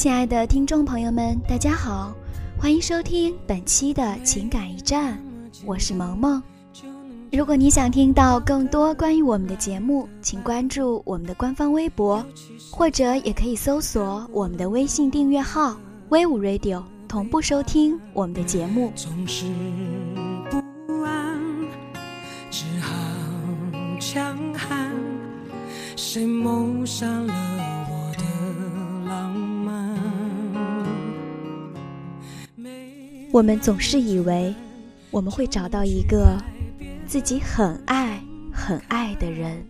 亲爱的听众朋友们，大家好，欢迎收听本期的情感驿站，我是萌萌。如果你想听到更多关于我们的节目，请关注我们的官方微博，或者也可以搜索我们的微信订阅号“威武 Radio”，同步收听我们的节目。总是不安，只好强悍。谁谋杀了我们总是以为我们会找到一个自己很爱很爱的人，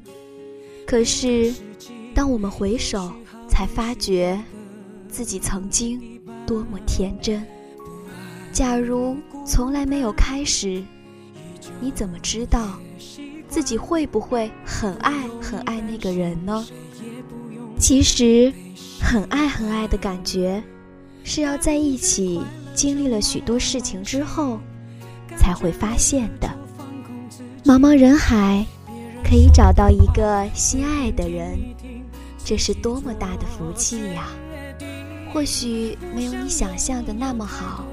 可是当我们回首，才发觉自己曾经多么天真。假如从来没有开始，你怎么知道自己会不会很爱很爱那个人呢？其实，很爱很爱的感觉，是要在一起。经历了许多事情之后，才会发现的。茫茫人海，可以找到一个心爱的人，这是多么大的福气呀！或许没有你想象的那么好，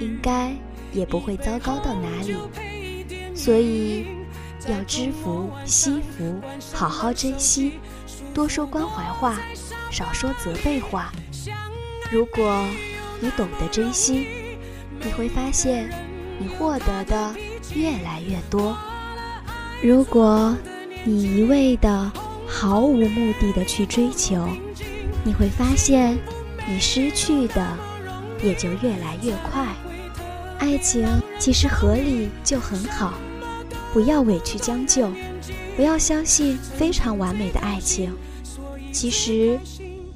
应该也不会糟糕到哪里。所以，要知福惜福，好好珍惜，多说关怀话，少说责备话。如果。你懂得珍惜，你会发现你获得的越来越多。如果你一味的毫无目的的去追求，你会发现你失去的也就越来越快。爱情其实合理就很好，不要委屈将就，不要相信非常完美的爱情。其实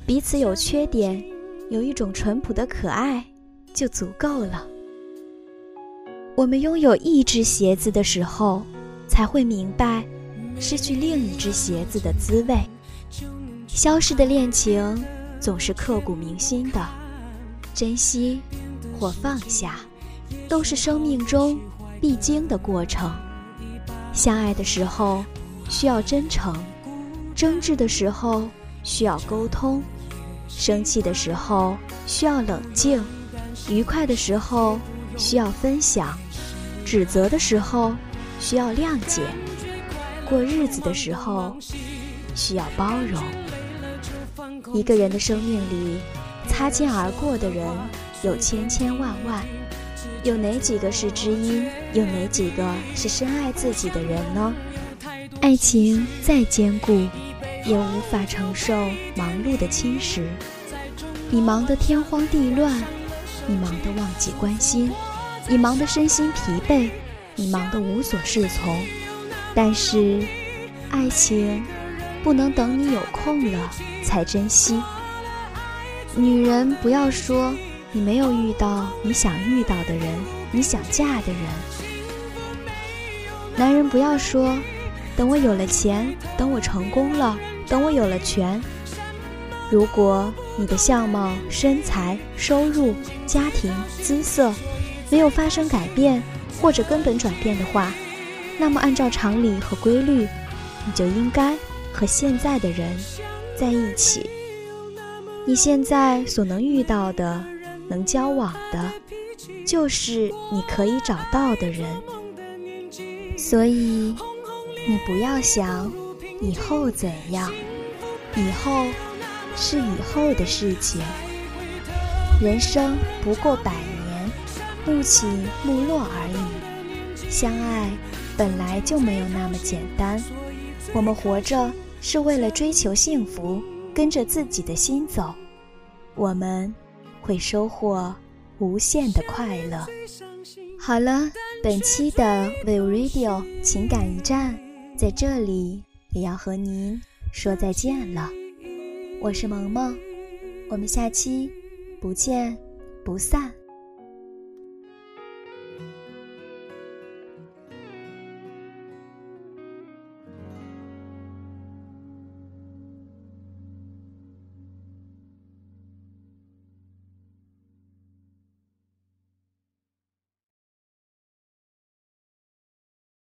彼此有缺点。有一种淳朴的可爱，就足够了。我们拥有一只鞋子的时候，才会明白失去另一只鞋子的滋味。消失的恋情总是刻骨铭心的，珍惜或放下，都是生命中必经的过程。相爱的时候需要真诚，争执的时候需要沟通。生气的时候需要冷静，愉快的时候需要分享，指责的时候需要谅解，过日子的时候需要包容。一个人的生命里，擦肩而过的人有千千万万，有哪几个是知音？有哪几个是深爱自己的人呢？爱情再坚固。也无法承受忙碌的侵蚀，你忙得天荒地乱，你忙得忘记关心，你忙得身心疲惫，你忙得无所适从。但是，爱情不能等你有空了才珍惜。女人不要说你没有遇到你想遇到的人，你想嫁的人。男人不要说等我有了钱，等我成功了。等我有了权，如果你的相貌、身材、收入、家庭、姿色没有发生改变或者根本转变的话，那么按照常理和规律，你就应该和现在的人在一起。你现在所能遇到的、能交往的，就是你可以找到的人。所以，你不要想。以后怎样？以后是以后的事情。人生不过百年，暮起暮落而已。相爱本来就没有那么简单。我们活着是为了追求幸福，跟着自己的心走，我们会收获无限的快乐。好了，本期的 We Radio 情感驿站在这里。也要和您说再见了，我是萌萌，我们下期不见不散。